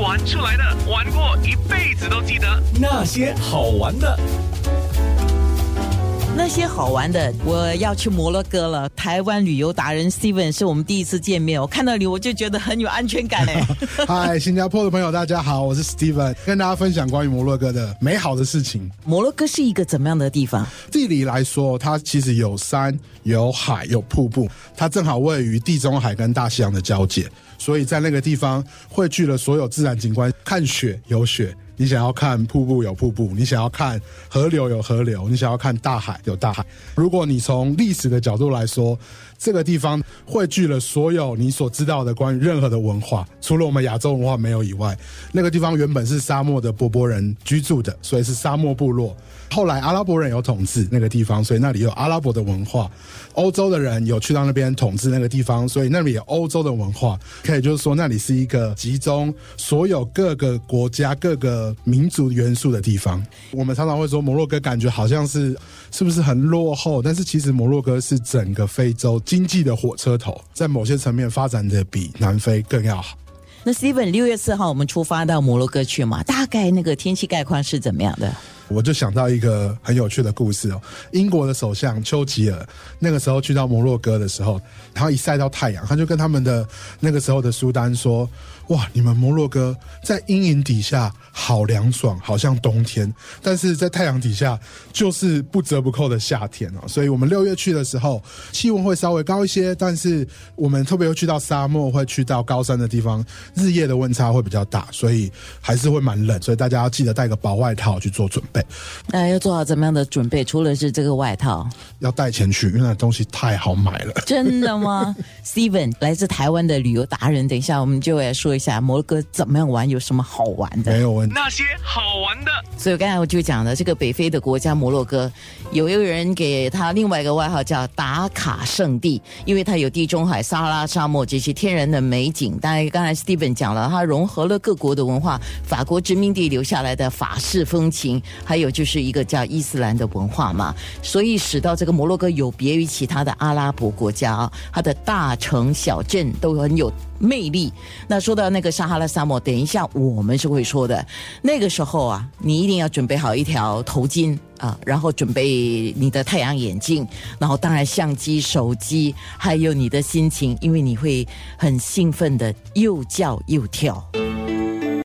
玩出来的，玩过一辈子都记得那些好玩的。那些好玩的，我要去摩洛哥了。台湾旅游达人 Steven 是我们第一次见面，我看到你我就觉得很有安全感哎。嗨，新加坡的朋友大家好，我是 Steven，跟大家分享关于摩洛哥的美好的事情。摩洛哥是一个怎么样的地方？地理来说，它其实有山、有海、有瀑布，它正好位于地中海跟大西洋的交界，所以在那个地方汇聚了所有自然景观，看雪有雪。你想要看瀑布有瀑布，你想要看河流有河流，你想要看大海有大海。如果你从历史的角度来说，这个地方汇聚了所有你所知道的关于任何的文化，除了我们亚洲文化没有以外，那个地方原本是沙漠的波波人居住的，所以是沙漠部落。后来阿拉伯人有统治那个地方，所以那里有阿拉伯的文化。欧洲的人有去到那边统治那个地方，所以那里有欧洲的文化。可以就是说，那里是一个集中所有各个国家各个民族元素的地方。我们常常会说摩洛哥感觉好像是是不是很落后，但是其实摩洛哥是整个非洲经济的火车头，在某些层面发展的比南非更要好。那 Steven 六月四号我们出发到摩洛哥去嘛？大概那个天气概况是怎么样的？我就想到一个很有趣的故事哦。英国的首相丘吉尔那个时候去到摩洛哥的时候，然后一晒到太阳，他就跟他们的那个时候的苏丹说：“哇，你们摩洛哥在阴影底下好凉爽，好像冬天；但是在太阳底下就是不折不扣的夏天哦。”所以，我们六月去的时候，气温会稍微高一些，但是我们特别又去到沙漠，会去到高山的地方，日夜的温差会比较大，所以还是会蛮冷。所以大家要记得带个薄外套去做准备备。那要做好怎么样的准备？除了是这个外套，要带钱去，因为那东西太好买了。真的吗？Steven 来自台湾的旅游达人，等一下我们就来说一下摩洛哥怎么样玩，有什么好玩的？没有问题。那些好玩的。所以刚才我就讲了，这个北非的国家摩洛哥，有一个人给他另外一个外号叫打卡圣地，因为它有地中海、撒哈拉沙漠这些天然的美景。当然，刚才 Steven 讲了，它融合了各国的文化，法国殖民地留下来的法式风情。还有就是一个叫伊斯兰的文化嘛，所以使到这个摩洛哥有别于其他的阿拉伯国家啊，它的大城小镇都很有魅力。那说到那个撒哈拉沙漠，等一下我们是会说的。那个时候啊，你一定要准备好一条头巾啊，然后准备你的太阳眼镜，然后当然相机、手机，还有你的心情，因为你会很兴奋的又叫又跳。